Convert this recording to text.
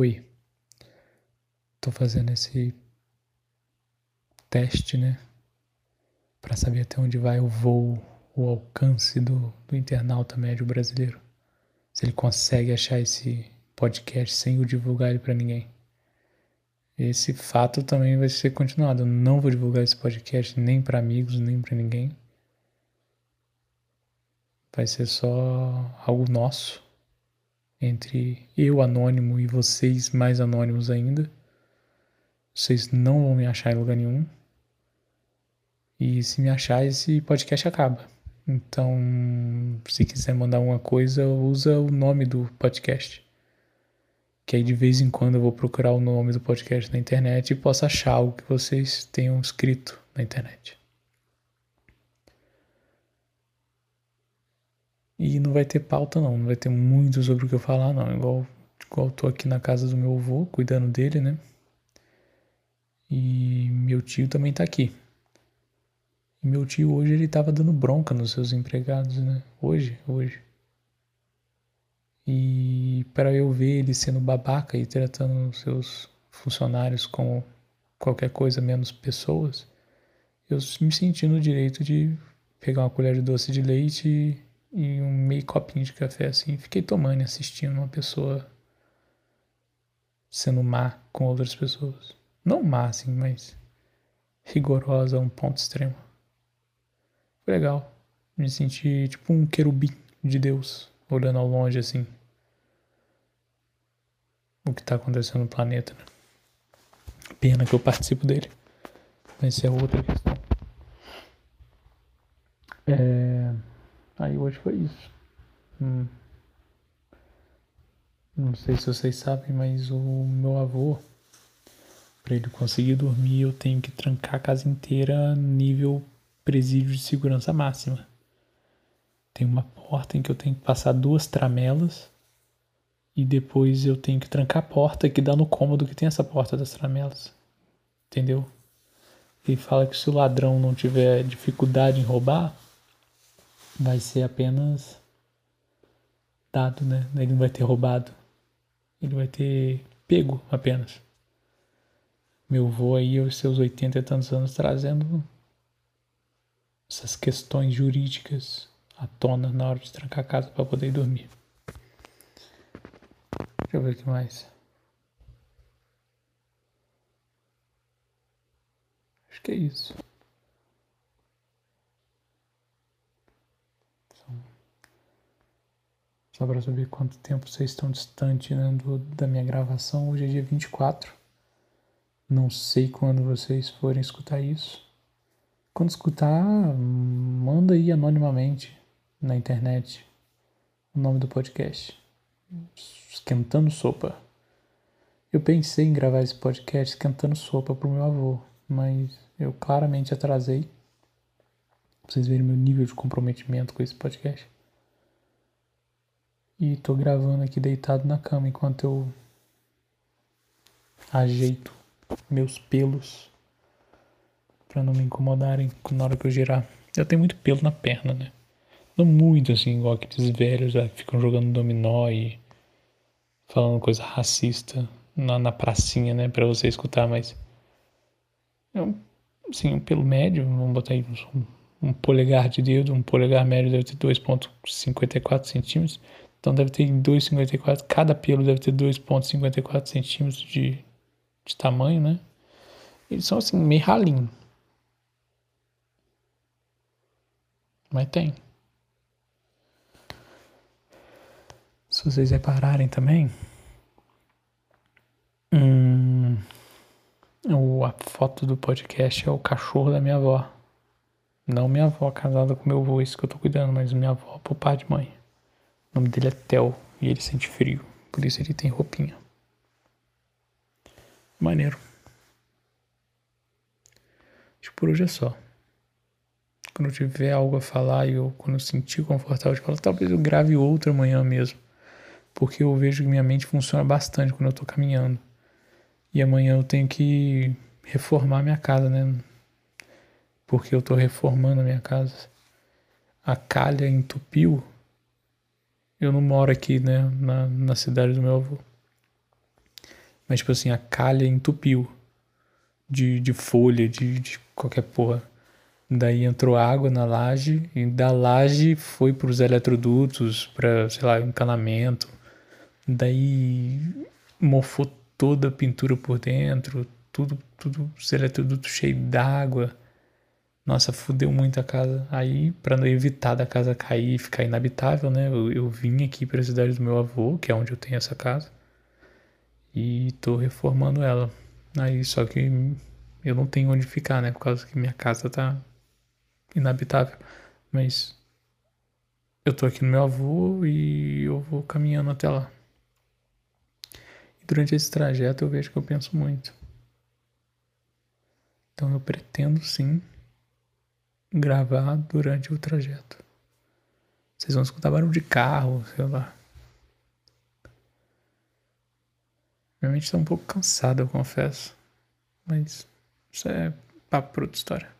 Oi, tô fazendo esse teste, né? Para saber até onde vai o voo, o alcance do, do internauta médio brasileiro. Se ele consegue achar esse podcast sem o divulgar ele para ninguém. Esse fato também vai ser continuado. Eu não vou divulgar esse podcast nem para amigos, nem para ninguém. Vai ser só algo nosso entre eu anônimo e vocês mais anônimos ainda. Vocês não vão me achar em lugar nenhum. E se me achar, esse podcast acaba. Então, se quiser mandar alguma coisa, usa o nome do podcast. Que aí de vez em quando eu vou procurar o nome do podcast na internet e posso achar algo que vocês tenham escrito na internet. E não vai ter pauta não, não vai ter muito sobre o que eu falar não, igual, igual tô aqui na casa do meu avô, cuidando dele, né? E meu tio também tá aqui. E meu tio hoje ele tava dando bronca nos seus empregados, né? Hoje, hoje. E para eu ver ele sendo babaca e tratando seus funcionários como qualquer coisa menos pessoas, eu me senti no direito de pegar uma colher de doce de leite e um meio copinho de café assim. Fiquei tomando e assistindo uma pessoa sendo má com outras pessoas. Não má assim, mas rigorosa a um ponto extremo. Foi legal. Me senti tipo um querubim de Deus, olhando ao longe assim. O que está acontecendo no planeta, né? Pena que eu participo dele. Mas isso é outra questão. É... Aí hoje foi isso. Hum. Não sei se vocês sabem, mas o meu avô, para ele conseguir dormir, eu tenho que trancar a casa inteira nível presídio de segurança máxima. Tem uma porta em que eu tenho que passar duas tramelas e depois eu tenho que trancar a porta que dá no cômodo que tem essa porta das tramelas. Entendeu? Ele fala que se o ladrão não tiver dificuldade em roubar, vai ser apenas dado, né? Ele não vai ter roubado. Ele vai ter pego apenas. Meu avô aí, aos seus 80 e tantos anos, trazendo essas questões jurídicas à tona na hora de trancar a casa para poder dormir. Deixa eu ver o que mais. Acho que é isso. Só para saber quanto tempo vocês estão distante né, do, da minha gravação. Hoje é dia 24. Não sei quando vocês forem escutar isso. Quando escutar, manda aí anonimamente na internet o nome do podcast. Esquentando Sopa. Eu pensei em gravar esse podcast esquentando sopa pro meu avô, mas eu claramente atrasei. Pra vocês verem meu nível de comprometimento com esse podcast. E tô gravando aqui deitado na cama enquanto eu ajeito meus pelos para não me incomodarem na hora que eu girar. Eu tenho muito pelo na perna, né? Não muito assim, igual aqueles velhos que ficam jogando dominó e falando coisa racista na, na pracinha, né? Pra você escutar, mas. É um, assim, um pelo médio, vamos botar aí um, um polegar de dedo, um polegar médio deve ter 2,54 centímetros. Então deve ter 2,54, cada pelo deve ter 2,54 centímetros de, de tamanho, né? Eles são assim, meio ralinho. Mas tem. Se vocês repararem também, hum, a foto do podcast é o cachorro da minha avó. Não minha avó casada com meu avô, isso que eu tô cuidando, mas minha avó pro pai de mãe. O nome dele é Theo e ele sente frio, por isso ele tem roupinha. Maneiro. Acho que por hoje é só. Quando eu tiver algo a falar e eu, quando eu sentir confortável de falar, talvez eu grave outro amanhã mesmo. Porque eu vejo que minha mente funciona bastante quando eu tô caminhando. E amanhã eu tenho que reformar minha casa, né? Porque eu tô reformando a minha casa. A calha entupiu eu não moro aqui, né, na, na cidade do meu avô. Mas, tipo assim, a calha entupiu de, de folha, de, de qualquer porra. Daí entrou água na laje e da laje foi para os eletrodutos, para, sei lá, encanamento. Daí mofou toda a pintura por dentro, tudo, tudo, os eletrodutos cheios d'água. Nossa, fudeu muito a casa. Aí, para evitar da casa cair e ficar inabitável, né? Eu, eu vim aqui para a cidade do meu avô, que é onde eu tenho essa casa, e tô reformando ela. Aí, só que eu não tenho onde ficar, né? Por causa que minha casa tá inabitável. Mas eu tô aqui no meu avô e eu vou caminhando até lá. E durante esse trajeto eu vejo que eu penso muito. Então eu pretendo sim gravar durante o trajeto. Vocês vão escutar barulho de carro, sei lá. Minha mente tá um pouco cansada, eu confesso. Mas isso é papo para outra história.